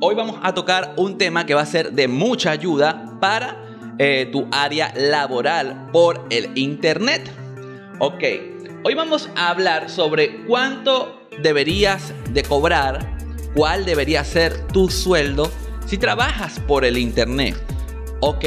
Hoy vamos a tocar un tema que va a ser de mucha ayuda para eh, tu área laboral por el Internet. Ok, hoy vamos a hablar sobre cuánto deberías de cobrar, cuál debería ser tu sueldo si trabajas por el Internet. Ok,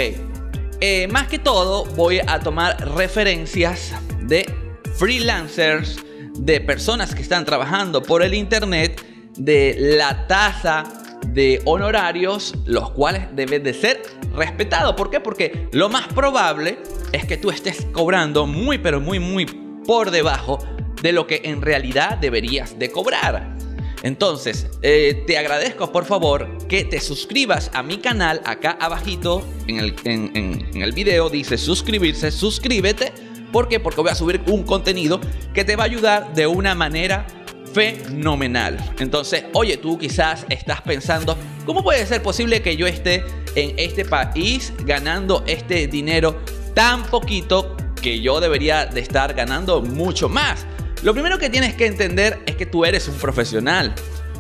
eh, más que todo voy a tomar referencias de freelancers, de personas que están trabajando por el Internet, de la tasa de honorarios, los cuales deben de ser respetados. ¿Por qué? Porque lo más probable es que tú estés cobrando muy, pero muy, muy por debajo de lo que en realidad deberías de cobrar. Entonces, eh, te agradezco por favor que te suscribas a mi canal. Acá abajito en el, en el video dice suscribirse, suscríbete. ¿Por qué? Porque voy a subir un contenido que te va a ayudar de una manera fenomenal. Entonces, oye, tú quizás estás pensando, ¿cómo puede ser posible que yo esté en este país ganando este dinero tan poquito que yo debería de estar ganando mucho más? Lo primero que tienes que entender es que tú eres un profesional.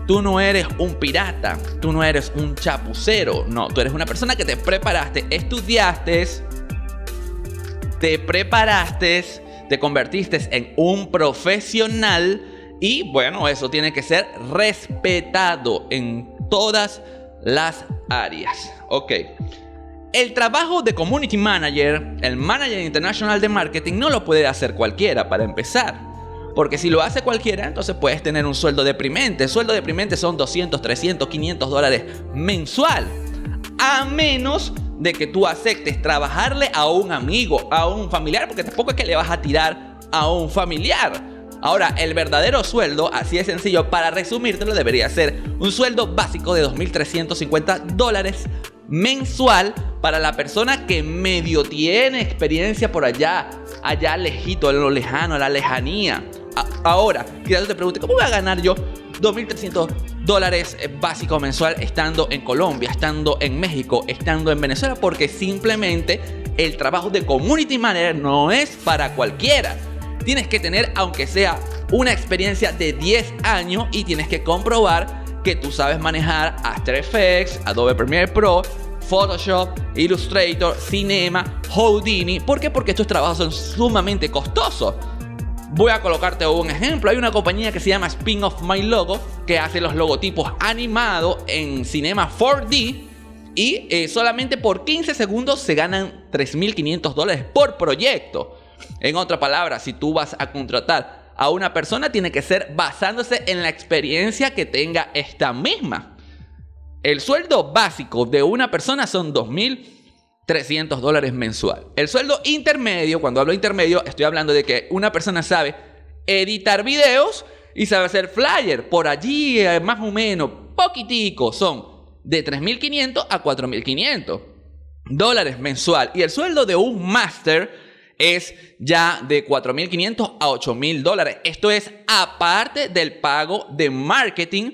Tú no eres un pirata, tú no eres un chapucero, no, tú eres una persona que te preparaste, estudiaste, te preparaste, te convertiste en un profesional y bueno, eso tiene que ser respetado en todas las áreas. Ok. El trabajo de community manager, el manager internacional de marketing, no lo puede hacer cualquiera para empezar. Porque si lo hace cualquiera, entonces puedes tener un sueldo deprimente. El sueldo deprimente son 200, 300, 500 dólares mensual. A menos de que tú aceptes trabajarle a un amigo, a un familiar, porque tampoco es que le vas a tirar a un familiar. Ahora, el verdadero sueldo, así de sencillo, para resumírtelo, debería ser un sueldo básico de 2.350 dólares mensual para la persona que medio tiene experiencia por allá, allá lejito, en lo lejano, la lejanía. ahora, quizás te pregunte, ¿cómo voy a ganar yo 2.300 dólares eh, básico mensual estando en Colombia, estando en México, estando en Venezuela? Porque simplemente el trabajo de community manager no es para cualquiera tienes que tener, aunque sea una experiencia de 10 años y tienes que comprobar que tú sabes manejar After Effects, Adobe Premiere Pro, Photoshop, Illustrator, Cinema, Houdini. ¿Por qué? Porque estos trabajos son sumamente costosos. Voy a colocarte un ejemplo. Hay una compañía que se llama Spin of My Logo que hace los logotipos animados en Cinema 4D y eh, solamente por 15 segundos se ganan 3.500 dólares por proyecto. En otra palabra, si tú vas a contratar a una persona, tiene que ser basándose en la experiencia que tenga esta misma. El sueldo básico de una persona son 2.300 dólares mensual. El sueldo intermedio, cuando hablo intermedio, estoy hablando de que una persona sabe editar videos y sabe hacer flyer. Por allí, eh, más o menos, poquitico, son de 3.500 a 4.500 dólares mensual. Y el sueldo de un máster es ya de 4.500 a 8.000 dólares. Esto es aparte del pago de marketing,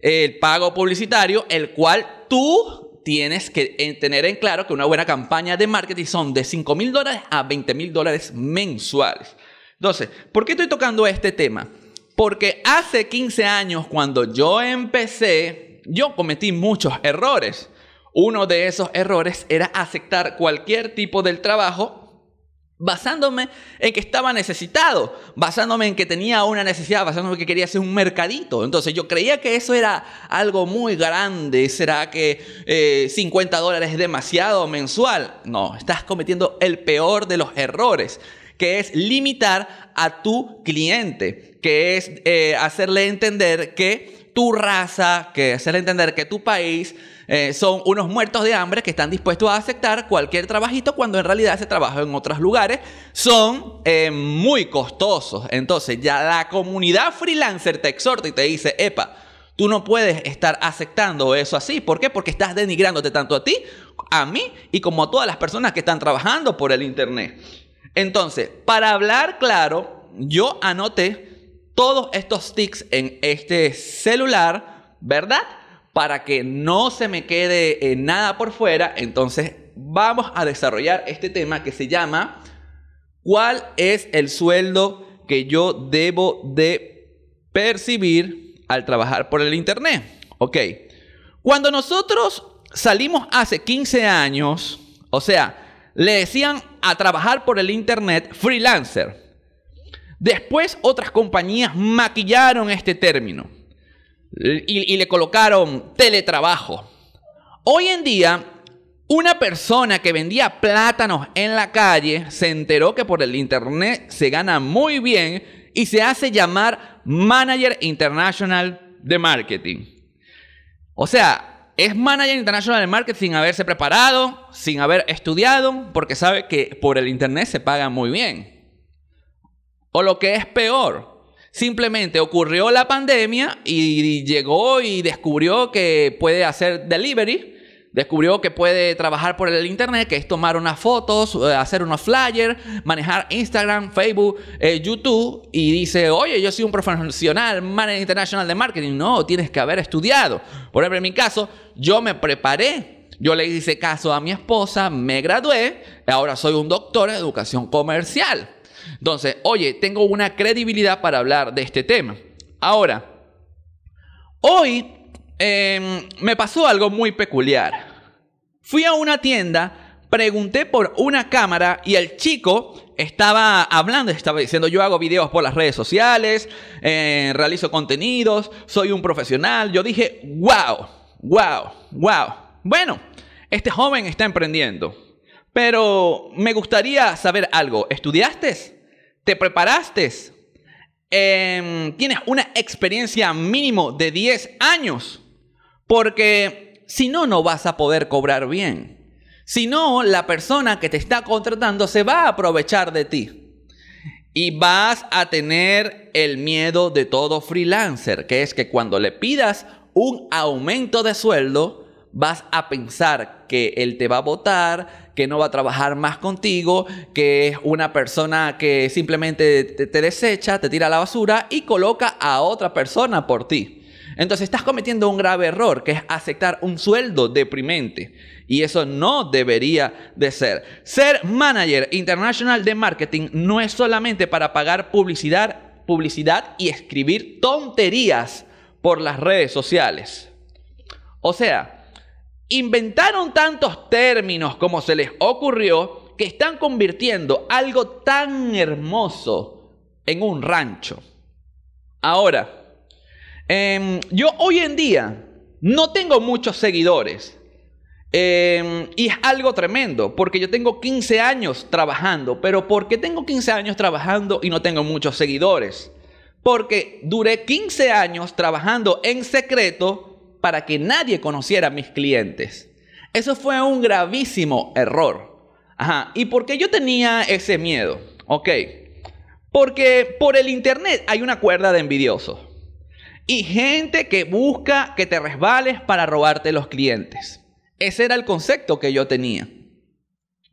el pago publicitario, el cual tú tienes que tener en claro que una buena campaña de marketing son de 5.000 dólares a 20.000 dólares mensuales. Entonces, ¿por qué estoy tocando este tema? Porque hace 15 años, cuando yo empecé, yo cometí muchos errores. Uno de esos errores era aceptar cualquier tipo del trabajo basándome en que estaba necesitado, basándome en que tenía una necesidad, basándome en que quería hacer un mercadito. Entonces yo creía que eso era algo muy grande. ¿Será que 50 eh, dólares es demasiado mensual? No, estás cometiendo el peor de los errores, que es limitar a tu cliente, que es eh, hacerle entender que tu raza, que hacerle entender que tu país eh, son unos muertos de hambre que están dispuestos a aceptar cualquier trabajito cuando en realidad ese trabajo en otros lugares son eh, muy costosos. Entonces ya la comunidad freelancer te exhorta y te dice, epa, tú no puedes estar aceptando eso así. ¿Por qué? Porque estás denigrándote tanto a ti, a mí y como a todas las personas que están trabajando por el Internet. Entonces, para hablar claro, yo anoté todos estos tics en este celular, ¿verdad? Para que no se me quede eh, nada por fuera, entonces vamos a desarrollar este tema que se llama ¿Cuál es el sueldo que yo debo de percibir al trabajar por el Internet? Ok, Cuando nosotros salimos hace 15 años, o sea, le decían a trabajar por el Internet freelancer. Después otras compañías maquillaron este término y, le colocaron teletrabajo. Hoy en día una persona que vendía plátanos en la calle se enteró que por el internet se gana muy bien y se hace llamar Manager International de Marketing. O sea, es Manager International de Marketing sin haberse preparado, sin haber estudiado, porque sabe que por el internet se paga muy bien. O lo que es peor, simplemente ocurrió la pandemia y llegó y descubrió que puede hacer delivery Descubrió que puede trabajar por el internet, que es tomar unas fotos, eh, hacer unos flyers, manejar Instagram, Facebook, eh, YouTube y dice, oye, yo soy un profesional, manager internacional de marketing. No, tienes que haber estudiado. Por ejemplo, en mi caso, yo me preparé. Yo le hice caso a mi esposa, me gradué, ahora soy un doctor en educación comercial. Entonces, oye, tengo una credibilidad para hablar de este tema. Ahora, hoy Em, me pasó algo muy peculiar. Fui a una tienda, pregunté por una cámara y el chico estaba hablando, estaba diciendo yo hago videos por las redes sociales, eh, realizo contenidos, soy un profesional. Yo dije, wow, wow, wow. Bueno, este joven está emprendiendo, pero me gustaría saber algo. ¿Estudiaste? ¿Te preparaste? Em, ¿Tienes una experiencia mínimo de 10 años? Porque si no, no vas a poder cobrar bien. Si no, la persona que te está contratando se va a aprovechar de ti. Y vas a tener el miedo de todo freelancer, que es que cuando le pidas un aumento de sueldo, vas a pensar que él te va a votar, que no va a trabajar más contigo, que es una persona que simplemente te, desecha, te tira a la basura y coloca a otra persona por ti. Entonces estás cometiendo un grave error, que es aceptar un sueldo deprimente. Y eso no debería de ser. Ser manager internacional de marketing no es solamente para pagar publicidad, publicidad y escribir tonterías por las redes sociales. O sea, inventaron tantos términos como se les ocurrió que están convirtiendo algo tan hermoso en un rancho. Ahora, Em, yo hoy en día no tengo muchos seguidores. Em, y es algo tremendo, porque yo tengo 15 años trabajando, pero ¿por qué tengo 15 años trabajando y no tengo muchos seguidores? Porque duré 15 años trabajando en secreto para que nadie conociera a mis clientes. Eso fue un gravísimo error. Ajá. ¿Y por qué yo tenía ese miedo? Ok. Porque por el internet hay una cuerda de envidiosos y gente que busca que te resbales para robarte los clientes. Ese era el concepto que yo tenía.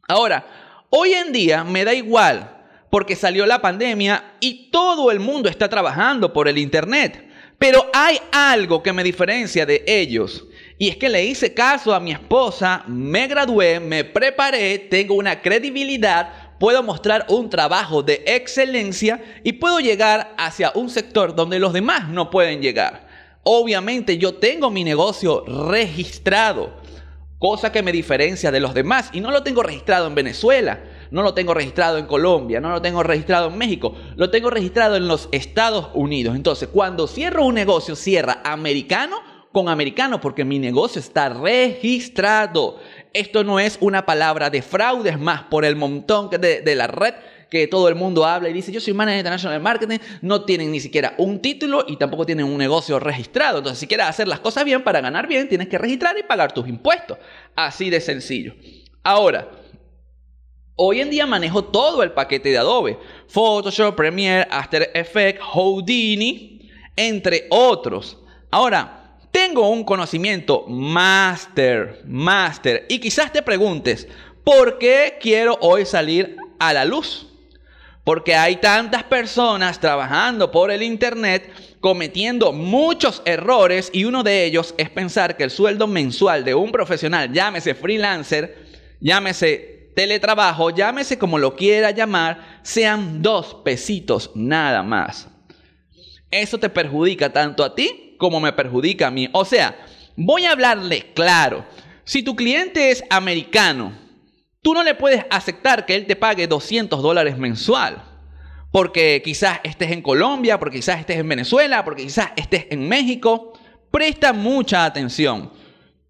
Ahora, hoy en día me da igual porque salió la pandemia y todo el mundo está trabajando por el Internet. Pero hay algo que me diferencia de ellos. Y es que le hice caso a mi esposa, me gradué, me preparé, tengo una credibilidad, puedo mostrar un trabajo de excelencia y puedo llegar hacia un sector donde los demás no pueden llegar. Obviamente yo tengo mi negocio registrado, cosa que me diferencia de los demás y no lo tengo registrado en Venezuela. No lo tengo registrado en Colombia, no lo tengo registrado en México, lo tengo registrado en los Estados Unidos. Entonces, cuando cierro un negocio, cierra americano con americano porque mi negocio está registrado. Esto no es una palabra de fraude, es más, por el montón de, de la red que todo el mundo habla y dice, yo soy manager international marketing, no tienen ni siquiera un título y tampoco tienen un negocio registrado. Entonces, si quieres hacer las cosas bien para ganar bien, tienes que registrar y pagar tus impuestos. Así de sencillo. Ahora, hoy en día manejo todo el paquete de Adobe. Photoshop, Premiere, After Effects, Houdini, entre otros. Ahora, tengo un conocimiento máster, máster. Y quizás te preguntes, ¿por qué quiero hoy salir a la luz? Porque hay tantas personas trabajando por el Internet cometiendo muchos errores y uno de ellos es pensar que el sueldo mensual de un profesional, llámese freelancer, llámese teletrabajo, llámese como lo quiera llamar, sean dos pesitos nada más. Eso te perjudica tanto a ti como me perjudica a mí. O sea, voy a hablarle claro. Si tu cliente es americano, tú no le puedes aceptar que él te pague 200 dólares mensual. Porque quizás estés en Colombia, porque quizás estés en Venezuela, porque quizás estés en México. Presta mucha atención.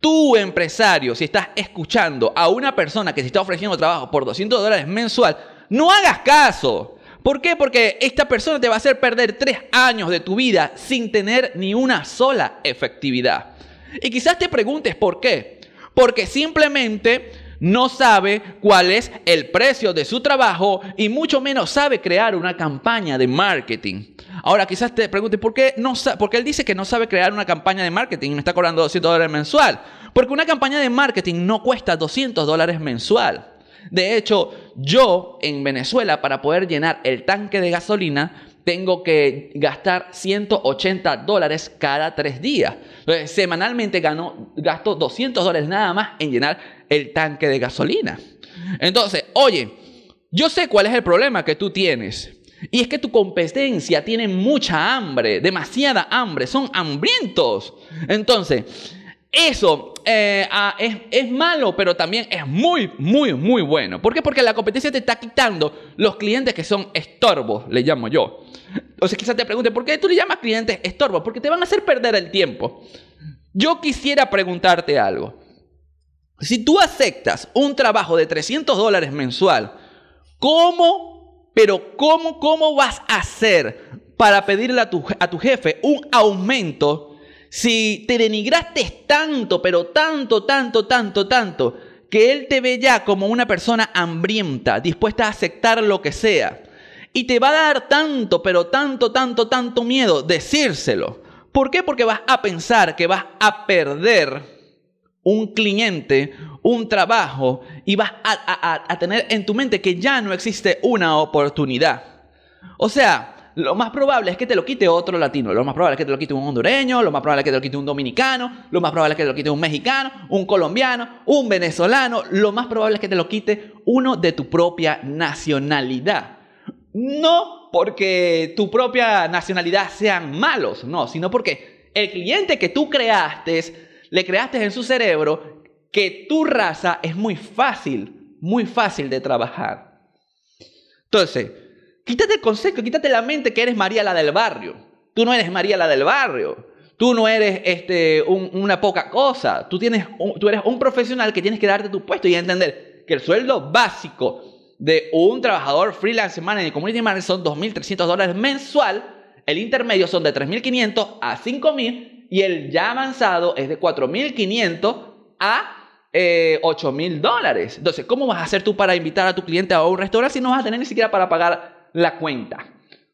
Tu empresario, si estás escuchando a una persona que te está ofreciendo trabajo por 200 dólares mensual, no hagas caso. ¿Por qué? Porque esta persona te va a hacer perder tres años de tu vida sin tener ni una sola efectividad. Y quizás te preguntes por qué. Porque simplemente no sabe cuál es el precio de su trabajo y mucho menos sabe crear una campaña de marketing. Ahora quizás te preguntes, ¿por qué, no porque él dice que no sabe crear una campaña de marketing y me está cobrando 200 dólares mensual? Porque una campaña de marketing no cuesta 200 dólares mensual. De hecho, yo en Venezuela, para poder llenar el tanque de gasolina, tengo que gastar 180 dólares cada tres días. Entonces, semanalmente gano, gasto 200 dólares nada más en llenar el tanque de gasolina. Entonces, oye, yo sé cuál es el problema que tú tienes. Y es que tu competencia tiene mucha hambre, demasiada hambre, son hambrientos. Entonces, eso eh, ah, es, malo, pero también es muy, muy, muy bueno. ¿Por qué? Porque la competencia te está quitando los clientes que son estorbos, le llamo yo. Entonces quizás te pregunte, ¿por qué tú le llamas clientes estorbos? Porque te van a hacer perder el tiempo. Yo quisiera preguntarte algo. Si tú aceptas un trabajo de 300 dólares mensual, ¿cómo, pero cómo, cómo vas a hacer para pedirle a tu, a tu jefe un aumento? Si te denigraste tanto, pero tanto, tanto, tanto, tanto, que Él te ve ya como una persona hambrienta, dispuesta a aceptar lo que sea. Y te va a dar tanto, pero tanto, tanto, tanto miedo decírselo. ¿Por qué? Porque vas a pensar que vas a perder un cliente, un trabajo, y vas a, tener en tu mente que ya no existe una oportunidad. O sea, lo más probable es que te lo quite otro latino, lo más probable es que te lo quite un hondureño, lo más probable es que te lo quite un dominicano, lo más probable es que te lo quite un mexicano, un colombiano, un venezolano, lo más probable es que te lo quite uno de tu propia nacionalidad. No porque tu propia nacionalidad sean malos, no, sino porque el cliente que tú creaste, le creaste en su cerebro que tu raza es muy fácil, muy fácil de trabajar. Entonces, Quítate el concepto, quítate la mente que eres María la del barrio. Tú no eres María la del barrio. Tú no eres este, una poca cosa. Tú, tienes tú eres un profesional que tienes que darte tu puesto y entender que el sueldo básico de un trabajador freelance manager community manager son 2.300 dólares mensual. El intermedio son de 3.500 a 5.000 y el ya avanzado es de 4.500 a eh, 8.000 dólares. Entonces, ¿cómo vas a hacer tú para invitar a tu cliente a un restaurante si no vas a tener ni siquiera para pagar la cuenta.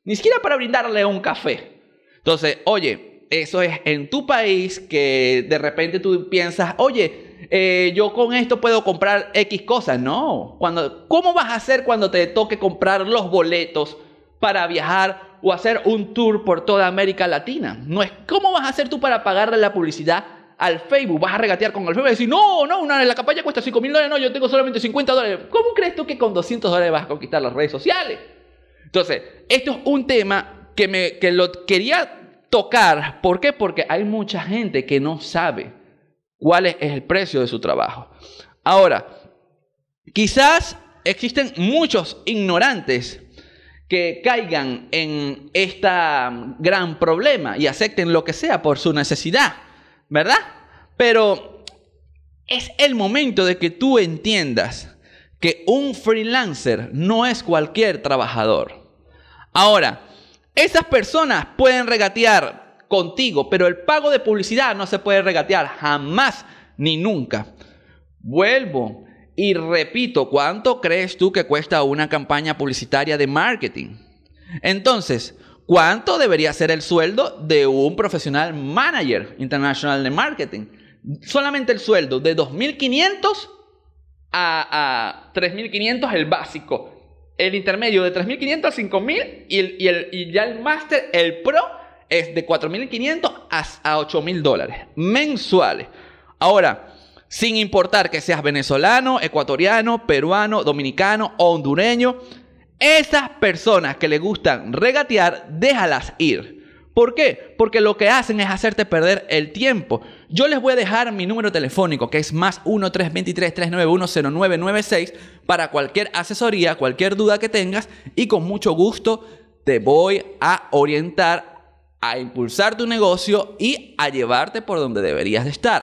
Ni siquiera para brindarle un café. Entonces, oye, eso es en tu país que de repente tú piensas, oye, eh, yo con esto puedo comprar X cosas. No. Cuando, ¿Cómo vas a hacer cuando te toque comprar los boletos para viajar o hacer un tour por toda América Latina? No es cómo vas a hacer tú para pagarle la publicidad al Facebook, vas a regatear con el Facebook y decir, no, no, una, la campaña cuesta 5 mil dólares, no, yo tengo solamente 50 dólares. ¿Cómo crees tú que con 200 dólares vas a conquistar las redes sociales? Entonces, esto es un tema que, me, que lo quería tocar. ¿Por qué? Porque hay mucha gente que no sabe cuál es el precio de su trabajo. Ahora, quizás existen muchos ignorantes que caigan en este gran problema y acepten lo que sea por su necesidad, ¿verdad? Pero es el momento de que tú entiendas que un freelancer no es cualquier trabajador. Ahora, esas personas pueden regatear contigo, pero el pago de publicidad no se puede regatear jamás ni nunca. Vuelvo y repito, ¿cuánto crees tú que cuesta una campaña publicitaria de marketing? Entonces, ¿cuánto debería ser el sueldo de un profesional manager internacional de marketing? Solamente el sueldo de 2.500 a, a 3.500 el básico el intermedio de 3.500 a 5.000 y, el, y, el, y ya el máster, el pro, es de 4.500 a, a 8.000 dólares mensuales. Ahora, sin importar que seas venezolano, ecuatoriano, peruano, dominicano o hondureño, esas personas que le gustan regatear, déjalas ir. ¿Por qué? Porque lo que hacen es hacerte perder el tiempo. Yo les voy a dejar mi número telefónico, que es más 1-323-391-0996, para cualquier asesoría, cualquier duda que tengas, y con mucho gusto te voy a orientar a impulsar tu negocio y a llevarte por donde deberías de estar.